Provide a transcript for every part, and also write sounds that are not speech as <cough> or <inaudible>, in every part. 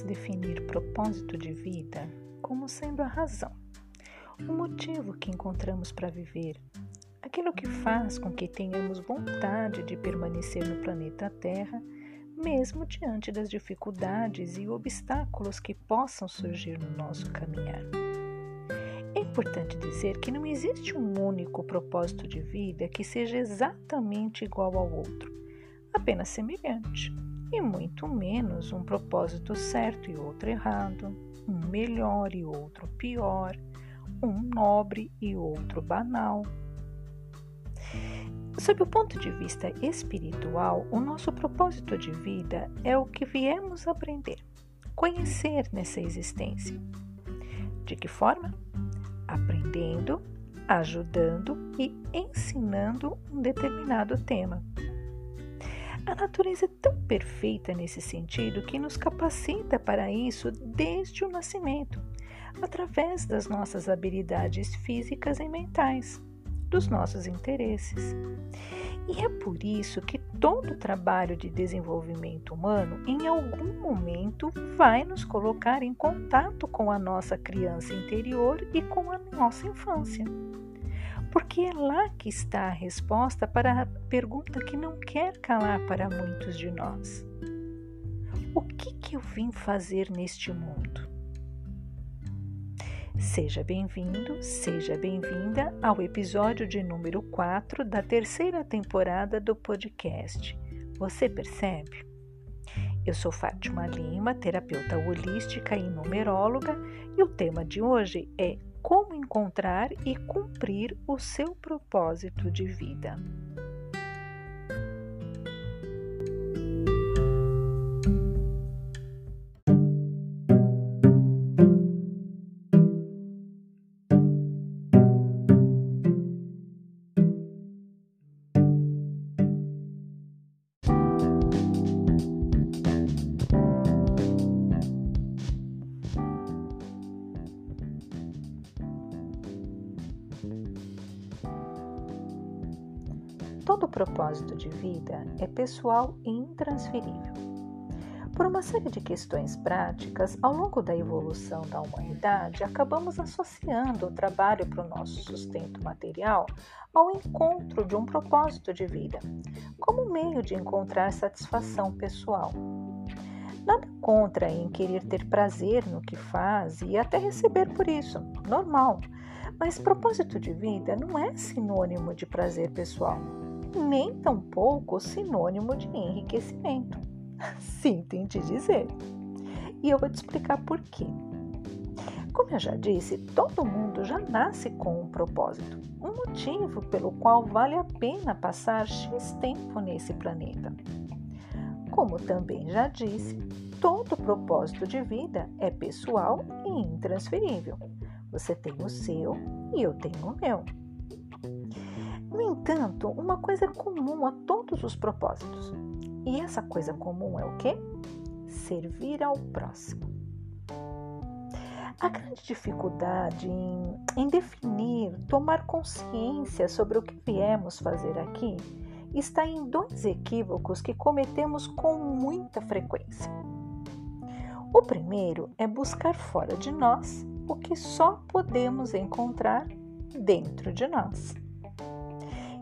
Podemos definir propósito de vida como sendo a razão, o motivo que encontramos para viver, aquilo que faz com que tenhamos vontade de permanecer no planeta Terra, mesmo diante das dificuldades e obstáculos que possam surgir no nosso caminhar. É importante dizer que não existe um único propósito de vida que seja exatamente igual ao outro, apenas semelhante, e muito menos um propósito certo e outro errado, um melhor e outro pior, um nobre e outro banal. Sob o ponto de vista espiritual, o nosso propósito de vida é o que viemos aprender, conhecer nessa existência. De que forma? Aprendendo, ajudando e ensinando um determinado tema. A natureza é tão perfeita nesse sentido que nos capacita para isso desde o nascimento, através das nossas habilidades físicas e mentais, dos nossos interesses. E é por isso que todo trabalho de desenvolvimento humano, em algum momento, vai nos colocar em contato com a nossa criança interior e com a nossa infância. Porque é lá que está a resposta para a pergunta que não quer calar para muitos de nós: O que, que eu vim fazer neste mundo? Seja bem-vindo, seja bem-vinda ao episódio de número 4 da terceira temporada do podcast. Você percebe? Eu sou Fátima Lima, terapeuta holística e numeróloga, e o tema de hoje é como encontrar e cumprir o seu propósito de vida. Propósito de vida é pessoal e intransferível. Por uma série de questões práticas, ao longo da evolução da humanidade, acabamos associando o trabalho para o nosso sustento material ao encontro de um propósito de vida, como meio de encontrar satisfação pessoal. Nada contra em querer ter prazer no que faz e até receber por isso, normal. Mas propósito de vida não é sinônimo de prazer pessoal nem tampouco sinônimo de enriquecimento. Sinto em te dizer. E eu vou te explicar por quê. Como eu já disse, todo mundo já nasce com um propósito, um motivo pelo qual vale a pena passar X tempo nesse planeta. Como também já disse, todo propósito de vida é pessoal e intransferível. Você tem o seu e eu tenho o meu. No entanto, uma coisa é comum a todos os propósitos. E essa coisa comum é o quê? Servir ao próximo. A grande dificuldade em, em definir, tomar consciência sobre o que viemos fazer aqui está em dois equívocos que cometemos com muita frequência. O primeiro é buscar fora de nós o que só podemos encontrar dentro de nós.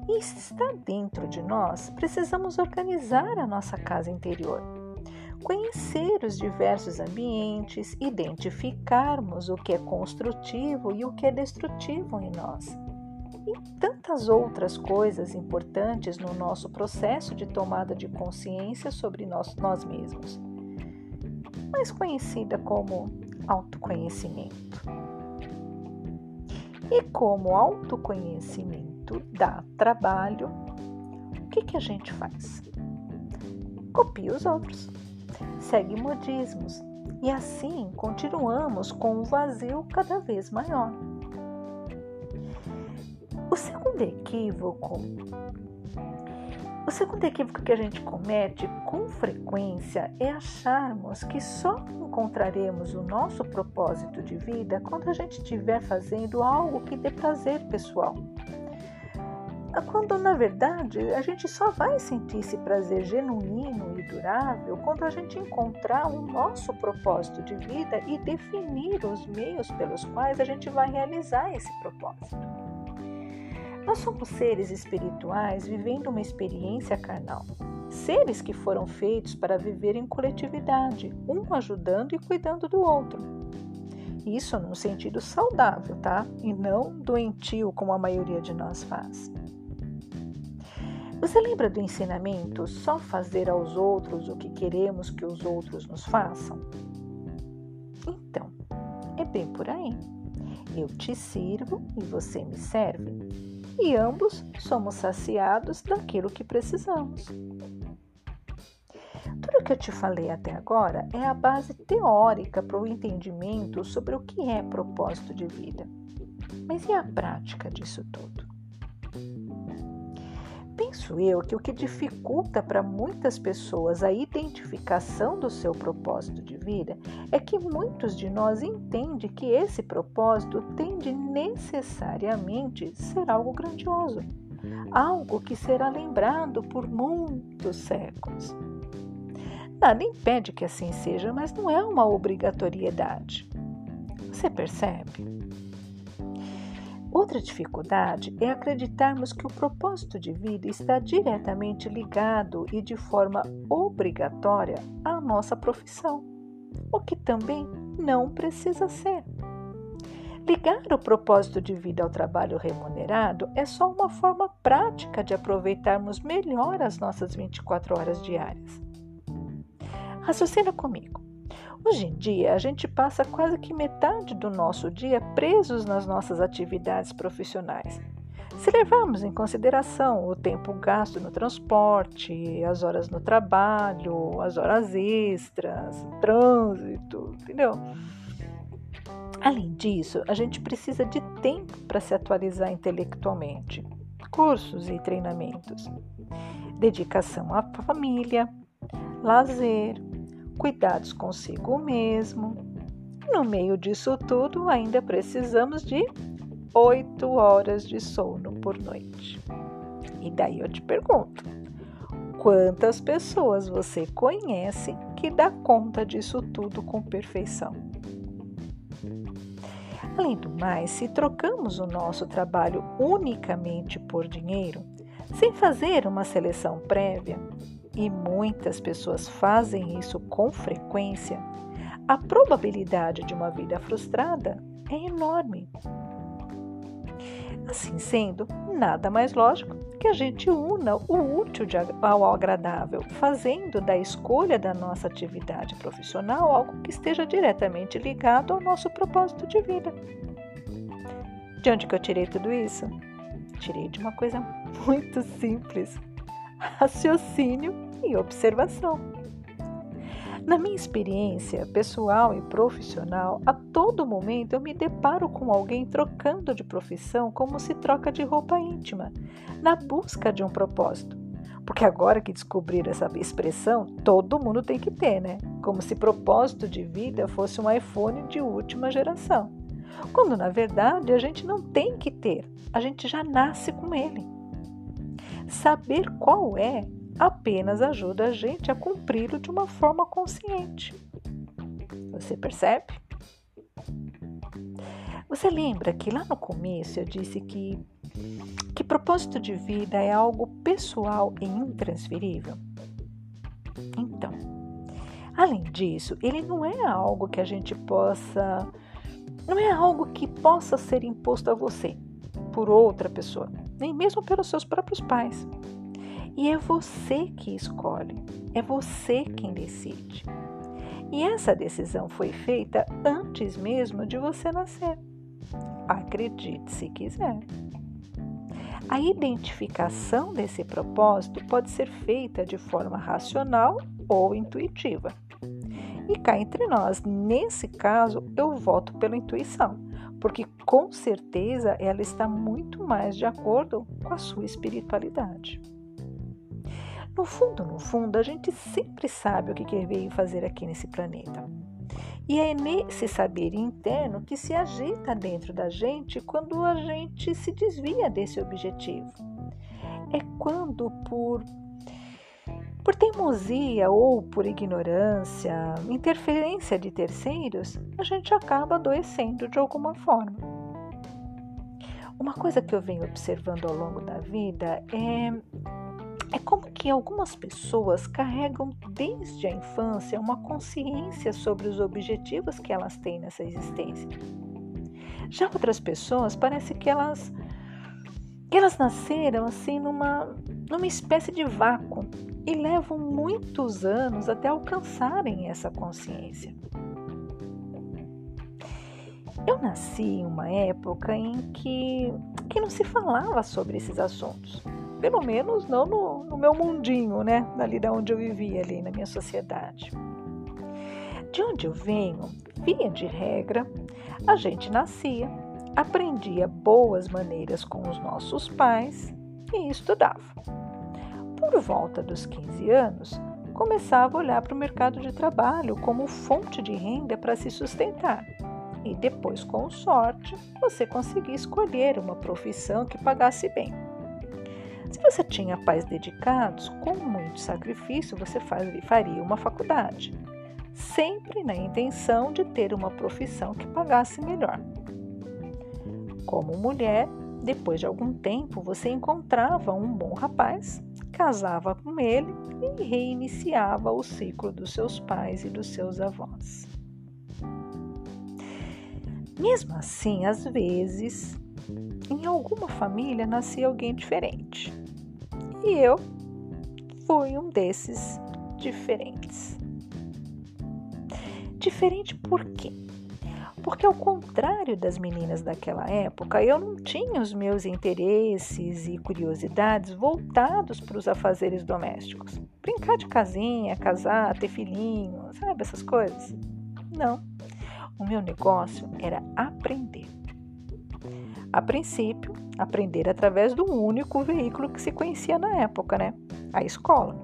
E se está dentro de nós, precisamos organizar a nossa casa interior, conhecer os diversos ambientes, identificarmos o que é construtivo e o que é destrutivo em nós. E tantas outras coisas importantes no nosso processo de tomada de consciência sobre nós, nós mesmos, mais conhecida como autoconhecimento. E como autoconhecimento muito dá trabalho, o que, que a gente faz? Copia os outros, segue modismos e assim continuamos com um vazio cada vez maior. O segundo equívoco o segundo equívoco que a gente comete com frequência é acharmos que só encontraremos o nosso propósito de vida quando a gente estiver fazendo algo que dê prazer pessoal quando na verdade a gente só vai sentir esse prazer genuíno e durável quando a gente encontrar o nosso propósito de vida e definir os meios pelos quais a gente vai realizar esse propósito. Nós somos seres espirituais vivendo uma experiência carnal, seres que foram feitos para viver em coletividade, um ajudando e cuidando do outro. Isso num sentido saudável, tá? E não doentio como a maioria de nós faz. Você lembra do ensinamento só fazer aos outros o que queremos que os outros nos façam? Então, é bem por aí. Eu te sirvo e você me serve, e ambos somos saciados daquilo que precisamos. Tudo que eu te falei até agora é a base teórica para o entendimento sobre o que é propósito de vida. Mas e a prática disso tudo? Penso eu que o que dificulta para muitas pessoas a identificação do seu propósito de vida é que muitos de nós entendem que esse propósito tem de necessariamente ser algo grandioso, algo que será lembrado por muitos séculos. Nada impede que assim seja, mas não é uma obrigatoriedade. Você percebe? Outra dificuldade é acreditarmos que o propósito de vida está diretamente ligado e de forma obrigatória à nossa profissão, o que também não precisa ser. Ligar o propósito de vida ao trabalho remunerado é só uma forma prática de aproveitarmos melhor as nossas 24 horas diárias. Raciocina comigo. Hoje em dia, a gente passa quase que metade do nosso dia presos nas nossas atividades profissionais. Se levarmos em consideração o tempo gasto no transporte, as horas no trabalho, as horas extras, trânsito, entendeu? Além disso, a gente precisa de tempo para se atualizar intelectualmente, cursos e treinamentos, dedicação à família, lazer, cuidados consigo mesmo. No meio disso tudo, ainda precisamos de 8 horas de sono por noite. E daí eu te pergunto: quantas pessoas você conhece que dá conta disso tudo com perfeição? Além do mais, se trocamos o nosso trabalho unicamente por dinheiro, sem fazer uma seleção prévia, e muitas pessoas fazem isso com frequência, a probabilidade de uma vida frustrada é enorme. Assim sendo, nada mais lógico que a gente una o útil ao agradável, fazendo da escolha da nossa atividade profissional algo que esteja diretamente ligado ao nosso propósito de vida. De onde que eu tirei tudo isso? Tirei de uma coisa muito simples: raciocínio e observação. Na minha experiência pessoal e profissional, a todo momento eu me deparo com alguém trocando de profissão como se troca de roupa íntima, na busca de um propósito. Porque agora que descobrir essa expressão, todo mundo tem que ter, né? Como se propósito de vida fosse um iPhone de última geração. Quando na verdade a gente não tem que ter, a gente já nasce com ele. Saber qual é apenas ajuda a gente a cumpri-lo de uma forma consciente. Você percebe? Você lembra que lá no começo eu disse que, que propósito de vida é algo pessoal e intransferível? Então, além disso, ele não é algo que a gente possa. Não é algo que possa ser imposto a você por outra pessoa, nem mesmo pelos seus próprios pais. E é você que escolhe, é você quem decide. E essa decisão foi feita antes mesmo de você nascer. Acredite se quiser. A identificação desse propósito pode ser feita de forma racional ou intuitiva. E cá entre nós, nesse caso, eu voto pela intuição, porque com certeza ela está muito mais de acordo com a sua espiritualidade. No fundo, no fundo, a gente sempre sabe o que veio fazer aqui nesse planeta. E é nesse saber interno que se agita dentro da gente quando a gente se desvia desse objetivo. é quando, por, por teimosia ou por ignorância, interferência de terceiros, a gente acaba adoecendo de alguma forma. Uma coisa que eu venho observando ao longo da vida é é como que algumas pessoas carregam desde a infância uma consciência sobre os objetivos que elas têm nessa existência. Já outras pessoas parece que elas elas nasceram assim numa numa espécie de vácuo e levam muitos anos até alcançarem essa consciência. Eu nasci em uma época em que, que não se falava sobre esses assuntos pelo menos não no, no meu mundinho, né? Dali da onde eu vivia, ali na minha sociedade. De onde eu venho, via de regra, a gente nascia, aprendia boas maneiras com os nossos pais e estudava. Por volta dos 15 anos, começava a olhar para o mercado de trabalho como fonte de renda para se sustentar. E depois, com sorte, você conseguia escolher uma profissão que pagasse bem. Se você tinha pais dedicados, com muito sacrifício você faria uma faculdade, sempre na intenção de ter uma profissão que pagasse melhor. Como mulher, depois de algum tempo você encontrava um bom rapaz, casava com ele e reiniciava o ciclo dos seus pais e dos seus avós. Mesmo assim, às vezes, em alguma família nascia alguém diferente. E eu fui um desses diferentes. Diferente por quê? Porque, ao contrário das meninas daquela época, eu não tinha os meus interesses e curiosidades voltados para os afazeres domésticos. Brincar de casinha, casar, ter filhinho, sabe essas coisas? Não. O meu negócio era aprender. A princípio, aprender através do único veículo que se conhecia na época, né? A escola.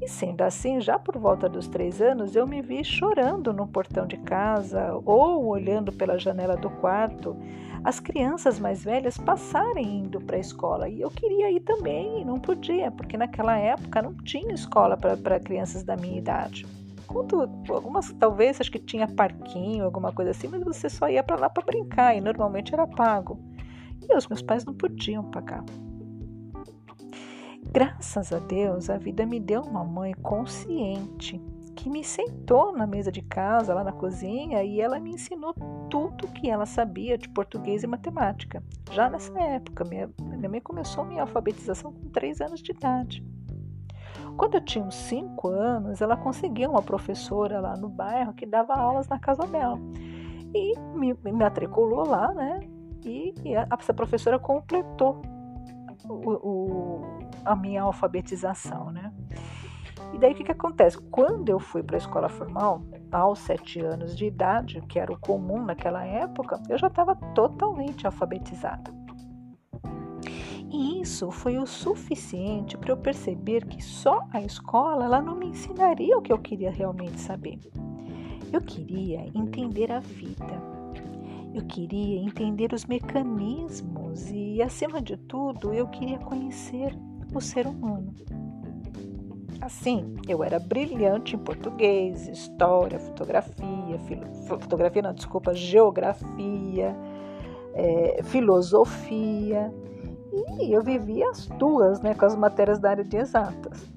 E sendo assim, já por volta dos três anos, eu me vi chorando no portão de casa ou olhando pela janela do quarto as crianças mais velhas passarem indo para a escola. E eu queria ir também não podia, porque naquela época não tinha escola para crianças da minha idade. Algumas talvez acho que tinha parquinho, alguma coisa assim, mas você só ia para lá para brincar e normalmente era pago. E os meus pais não podiam pagar. Graças a Deus, a vida me deu uma mãe consciente que me sentou na mesa de casa, lá na cozinha, e ela me ensinou tudo que ela sabia de português e matemática. Já nessa época, minha, minha mãe começou minha alfabetização com três anos de idade. Quando eu tinha uns 5 anos, ela conseguiu uma professora lá no bairro que dava aulas na casa dela. E me, me matriculou lá, né? E, e a, essa professora completou o, o, a minha alfabetização, né? E daí o que, que acontece? Quando eu fui para a escola formal, aos sete anos de idade, que era o comum naquela época, eu já estava totalmente alfabetizada. Isso foi o suficiente para eu perceber que só a escola ela não me ensinaria o que eu queria realmente saber. Eu queria entender a vida. Eu queria entender os mecanismos e, acima de tudo, eu queria conhecer o ser humano. Assim, eu era brilhante em português, história, fotografia, filo, fotografia não, desculpa, geografia, é, filosofia e eu vivia as duas, né, com as matérias da área de exatas.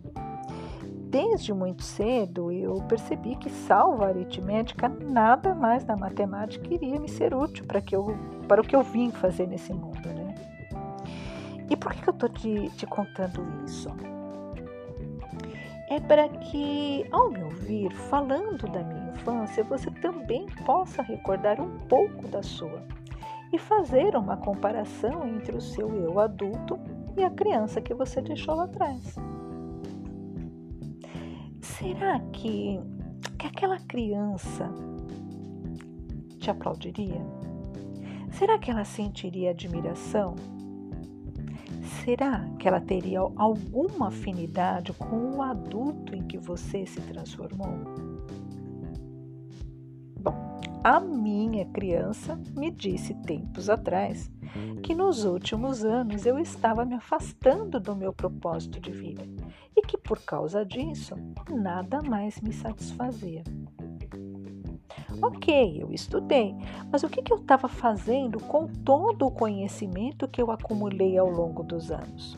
Desde muito cedo eu percebi que, salvo a aritmética, nada mais na matemática iria me ser útil para, que eu, para o que eu vim fazer nesse mundo. Né? E por que eu estou te, te contando isso? É para que, ao me ouvir falando da minha infância, você também possa recordar um pouco da sua e fazer uma comparação entre o seu eu adulto e a criança que você deixou lá atrás. Será que, que aquela criança te aplaudiria? Será que ela sentiria admiração? Será que ela teria alguma afinidade com o adulto em que você se transformou? A minha criança me disse tempos atrás que nos últimos anos eu estava me afastando do meu propósito de vida e que por causa disso nada mais me satisfazia. Ok, eu estudei, mas o que, eu estava fazendo com todo o conhecimento que eu acumulei ao longo dos anos?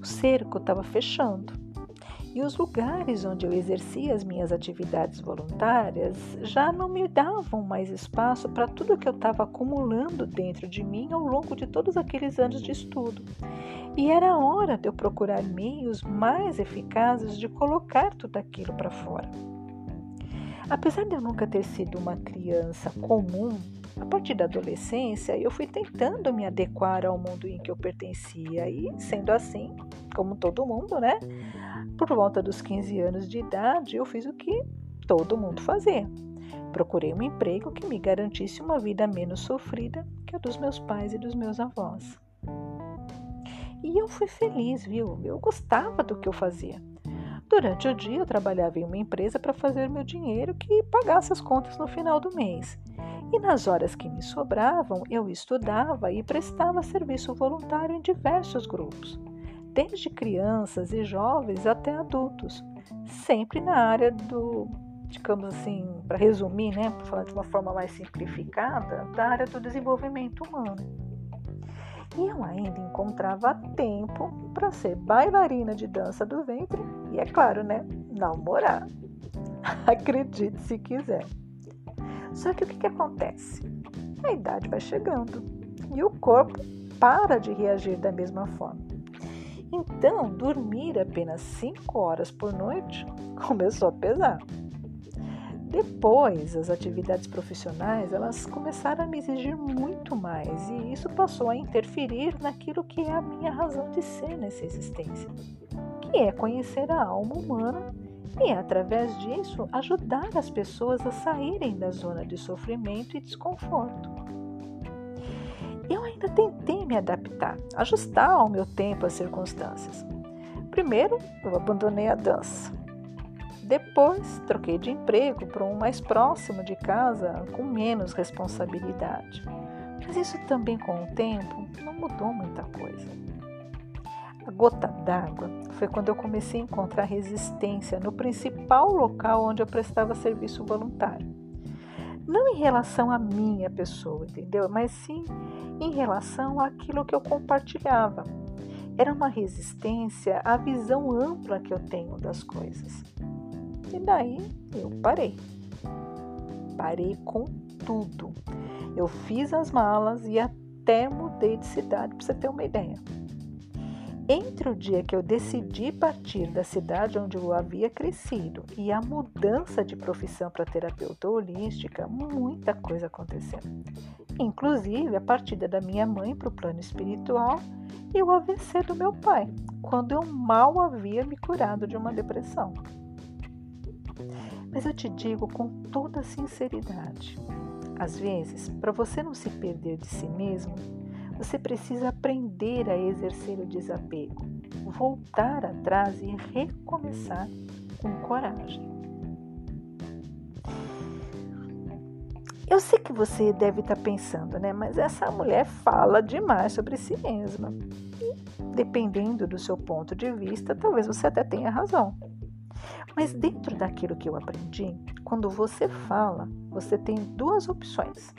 O cerco estava fechando e os lugares onde eu exercia as minhas atividades voluntárias já não me davam mais espaço para tudo que eu estava acumulando dentro de mim ao longo de todos aqueles anos de estudo. E era hora de eu procurar meios mais eficazes de colocar tudo aquilo para fora. Apesar de eu nunca ter sido uma criança comum, a partir da adolescência eu fui tentando me adequar ao mundo em que eu pertencia e, sendo assim, como todo mundo, né? Por volta dos 15 anos de idade, eu fiz o que todo mundo fazia. Procurei um emprego que me garantisse uma vida menos sofrida que a dos meus pais e dos meus avós. E eu fui feliz, viu? Eu gostava do que eu fazia. Durante o dia, eu trabalhava em uma empresa para fazer meu dinheiro que pagasse as contas no final do mês. E nas horas que me sobravam, eu estudava e prestava serviço voluntário em diversos grupos desde crianças e jovens até adultos, sempre na área do, digamos assim, para resumir, né, para falar de uma forma mais simplificada, da área do desenvolvimento humano. E eu ainda encontrava tempo para ser bailarina de dança do ventre e, é claro, né, namorar. <laughs> Acredite se quiser. Só que o que, que acontece? A idade vai chegando e o corpo para de reagir da mesma forma. Então, dormir apenas 5 horas por noite <laughs> começou a pesar. Depois, as atividades profissionais, elas começaram a me exigir muito mais e isso passou a interferir naquilo que é a minha razão de ser nessa existência, que é conhecer a alma humana e, através disso, ajudar as pessoas a saírem da zona de sofrimento e desconforto. Eu ainda tentei me adaptar, ajustar ao meu tempo as circunstâncias. Primeiro, eu abandonei a dança. Depois, troquei de emprego para um mais próximo de casa, com menos responsabilidade. Mas isso também, com o tempo, não mudou muita coisa. A gota d'água foi quando eu comecei a encontrar resistência no principal local onde eu prestava serviço voluntário. Não em relação à minha pessoa, entendeu? Mas sim em relação àquilo que eu compartilhava. Era uma resistência à visão ampla que eu tenho das coisas. E daí eu parei. Parei com tudo. Eu fiz as malas e até mudei de cidade, para você ter uma ideia. Entre o dia que eu decidi partir da cidade onde eu havia crescido e a mudança de profissão para terapeuta holística, muita coisa aconteceu inclusive a partida da minha mãe para o plano espiritual e o AVC do meu pai, quando eu mal havia me curado de uma depressão. Mas eu te digo com toda sinceridade: às vezes, para você não se perder de si mesmo, você precisa aprender a exercer o desapego, voltar atrás e recomeçar com coragem. Eu sei que você deve estar pensando, né? Mas essa mulher fala demais sobre si mesma. E, dependendo do seu ponto de vista, talvez você até tenha razão. Mas dentro daquilo que eu aprendi, quando você fala, você tem duas opções.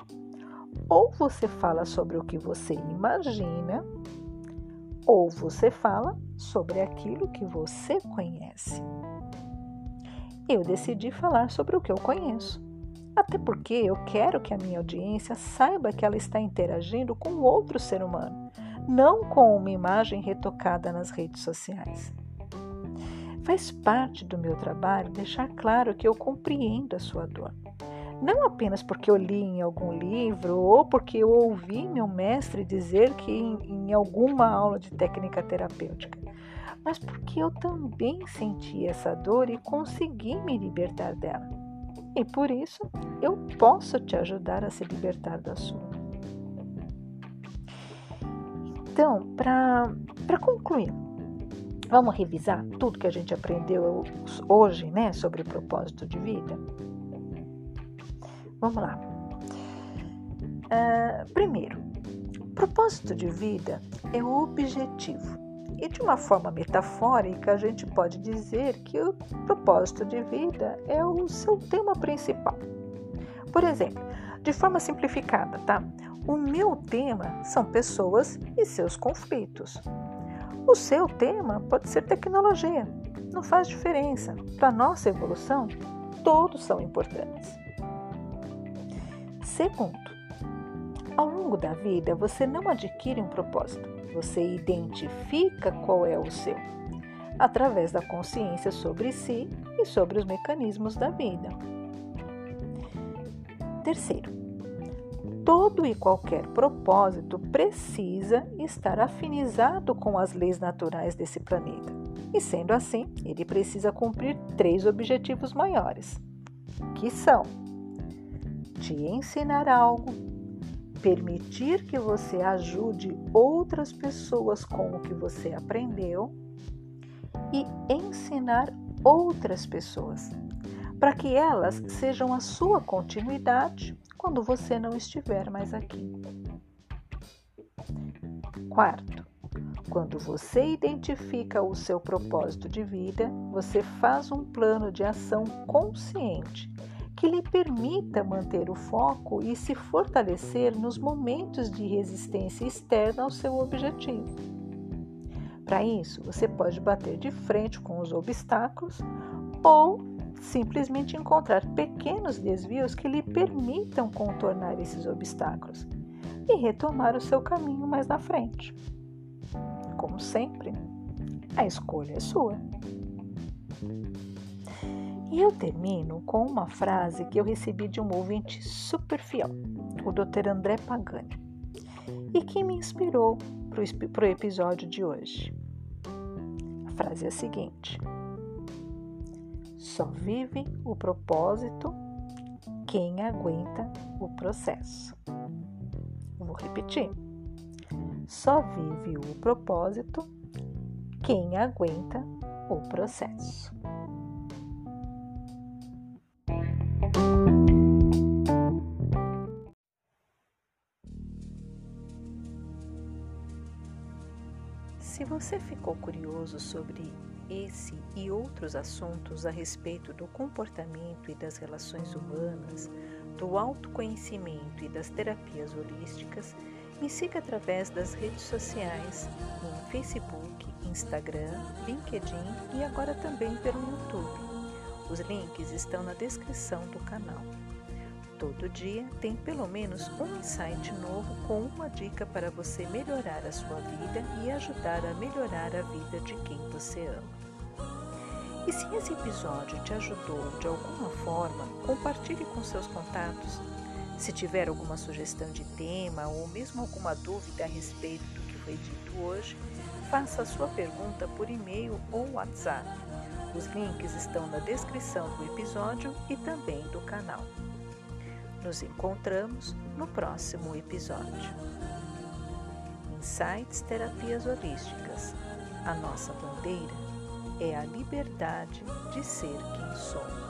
Ou você fala sobre o que você imagina, ou você fala sobre aquilo que você conhece. Eu decidi falar sobre o que eu conheço. Até porque eu quero que a minha audiência saiba que ela está interagindo com outro ser humano, não com uma imagem retocada nas redes sociais. Faz parte do meu trabalho deixar claro que eu compreendo a sua dor. Não apenas porque eu li em algum livro ou porque eu ouvi meu mestre dizer que em, em alguma aula de técnica terapêutica, mas porque eu também senti essa dor e consegui me libertar dela e por isso eu posso te ajudar a se libertar da sua. Então, para concluir, vamos revisar tudo que a gente aprendeu hoje né, sobre propósito de vida? Vamos lá. Uh, primeiro, propósito de vida é o objetivo. E de uma forma metafórica, a gente pode dizer que o propósito de vida é o seu tema principal. Por exemplo, de forma simplificada, tá? O meu tema são pessoas e seus conflitos. O seu tema pode ser tecnologia. Não faz diferença. Para nossa evolução, todos são importantes. Segundo, ao longo da vida você não adquire um propósito, você identifica qual é o seu, através da consciência sobre si e sobre os mecanismos da vida. Terceiro, todo e qualquer propósito precisa estar afinizado com as leis naturais desse planeta. E sendo assim, ele precisa cumprir três objetivos maiores, que são te ensinar algo, permitir que você ajude outras pessoas com o que você aprendeu e ensinar outras pessoas, para que elas sejam a sua continuidade quando você não estiver mais aqui. Quarto, quando você identifica o seu propósito de vida, você faz um plano de ação consciente que lhe permita manter o foco e se fortalecer nos momentos de resistência externa ao seu objetivo. Para isso, você pode bater de frente com os obstáculos ou simplesmente encontrar pequenos desvios que lhe permitam contornar esses obstáculos e retomar o seu caminho mais na frente. Como sempre, a escolha é sua. E eu termino com uma frase que eu recebi de um ouvinte super fiel, o Dr. André Pagani, e que me inspirou para o episódio de hoje. A frase é a seguinte: Só vive o propósito quem aguenta o processo. Vou repetir. Só vive o propósito quem aguenta o processo. Você ficou curioso sobre esse e outros assuntos a respeito do comportamento e das relações humanas, do autoconhecimento e das terapias holísticas, me siga através das redes sociais, no Facebook, Instagram, LinkedIn e agora também pelo YouTube. Os links estão na descrição do canal. Todo dia tem pelo menos um insight novo com uma dica para você melhorar a sua vida e ajudar a melhorar a vida de quem você ama. E se esse episódio te ajudou de alguma forma, compartilhe com seus contatos. Se tiver alguma sugestão de tema ou mesmo alguma dúvida a respeito do que foi dito hoje, faça a sua pergunta por e-mail ou WhatsApp. Os links estão na descrição do episódio e também do canal. Nos encontramos no próximo episódio. Insights Terapias Holísticas. A nossa bandeira é a liberdade de ser quem somos.